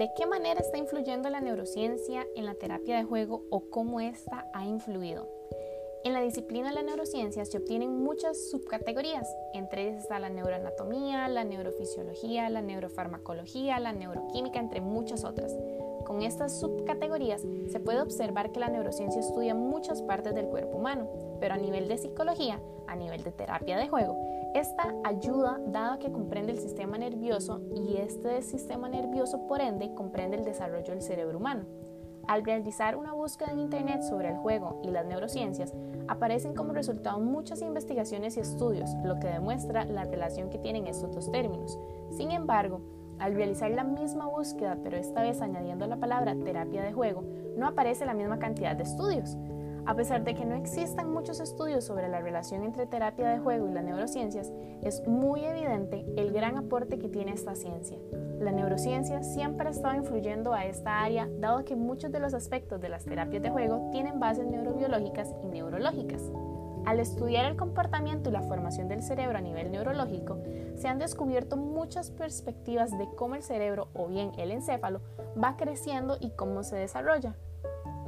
¿De qué manera está influyendo la neurociencia en la terapia de juego o cómo ésta ha influido? En la disciplina de la neurociencia se obtienen muchas subcategorías, entre ellas está la neuroanatomía, la neurofisiología, la neurofarmacología, la neuroquímica, entre muchas otras. Con estas subcategorías se puede observar que la neurociencia estudia muchas partes del cuerpo humano, pero a nivel de psicología, a nivel de terapia de juego, esta ayuda dado que comprende el sistema nervioso y este sistema nervioso por ende comprende el desarrollo del cerebro humano. Al realizar una búsqueda en Internet sobre el juego y las neurociencias, aparecen como resultado muchas investigaciones y estudios, lo que demuestra la relación que tienen estos dos términos. Sin embargo, al realizar la misma búsqueda, pero esta vez añadiendo la palabra terapia de juego, no aparece la misma cantidad de estudios. A pesar de que no existan muchos estudios sobre la relación entre terapia de juego y las neurociencias, es muy evidente el gran aporte que tiene esta ciencia. La neurociencia siempre ha estado influyendo a esta área, dado que muchos de los aspectos de las terapias de juego tienen bases neurobiológicas y neurológicas. Al estudiar el comportamiento y la formación del cerebro a nivel neurológico, se han descubierto muchas perspectivas de cómo el cerebro o bien el encéfalo va creciendo y cómo se desarrolla.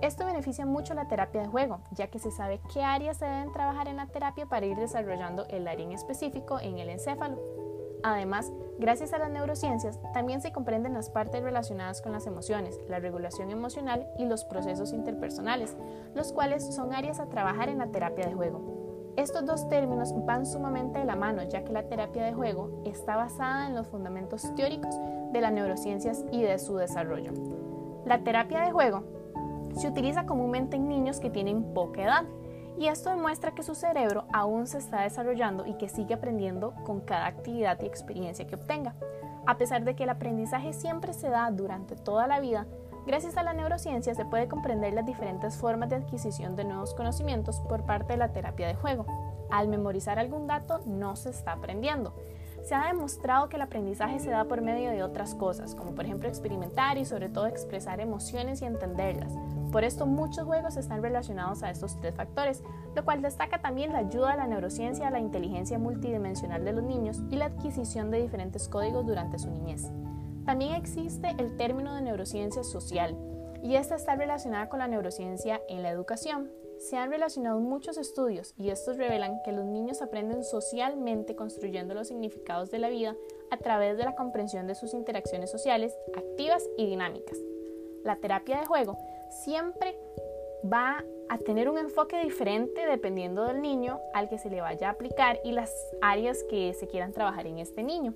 Esto beneficia mucho la terapia de juego, ya que se sabe qué áreas se deben trabajar en la terapia para ir desarrollando el área en específico en el encéfalo. Además, gracias a las neurociencias, también se comprenden las partes relacionadas con las emociones, la regulación emocional y los procesos interpersonales, los cuales son áreas a trabajar en la terapia de juego. Estos dos términos van sumamente de la mano, ya que la terapia de juego está basada en los fundamentos teóricos de las neurociencias y de su desarrollo. La terapia de juego se utiliza comúnmente en niños que tienen poca edad y esto demuestra que su cerebro aún se está desarrollando y que sigue aprendiendo con cada actividad y experiencia que obtenga. A pesar de que el aprendizaje siempre se da durante toda la vida, gracias a la neurociencia se puede comprender las diferentes formas de adquisición de nuevos conocimientos por parte de la terapia de juego. Al memorizar algún dato no se está aprendiendo, se ha demostrado que el aprendizaje se da por medio de otras cosas, como por ejemplo experimentar y sobre todo expresar emociones y entenderlas. Por esto muchos juegos están relacionados a estos tres factores, lo cual destaca también la ayuda de la neurociencia a la inteligencia multidimensional de los niños y la adquisición de diferentes códigos durante su niñez. También existe el término de neurociencia social, y esta está relacionada con la neurociencia en la educación, se han relacionado muchos estudios y estos revelan que los niños aprenden socialmente construyendo los significados de la vida a través de la comprensión de sus interacciones sociales activas y dinámicas. La terapia de juego siempre va a tener un enfoque diferente dependiendo del niño al que se le vaya a aplicar y las áreas que se quieran trabajar en este niño.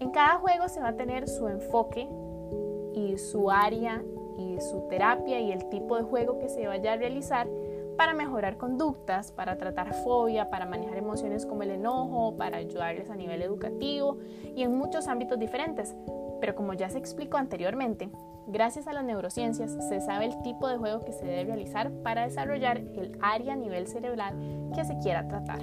En cada juego se va a tener su enfoque y su área y su terapia y el tipo de juego que se vaya a realizar para mejorar conductas, para tratar fobia, para manejar emociones como el enojo, para ayudarles a nivel educativo y en muchos ámbitos diferentes. Pero como ya se explicó anteriormente, gracias a las neurociencias se sabe el tipo de juego que se debe realizar para desarrollar el área a nivel cerebral que se quiera tratar.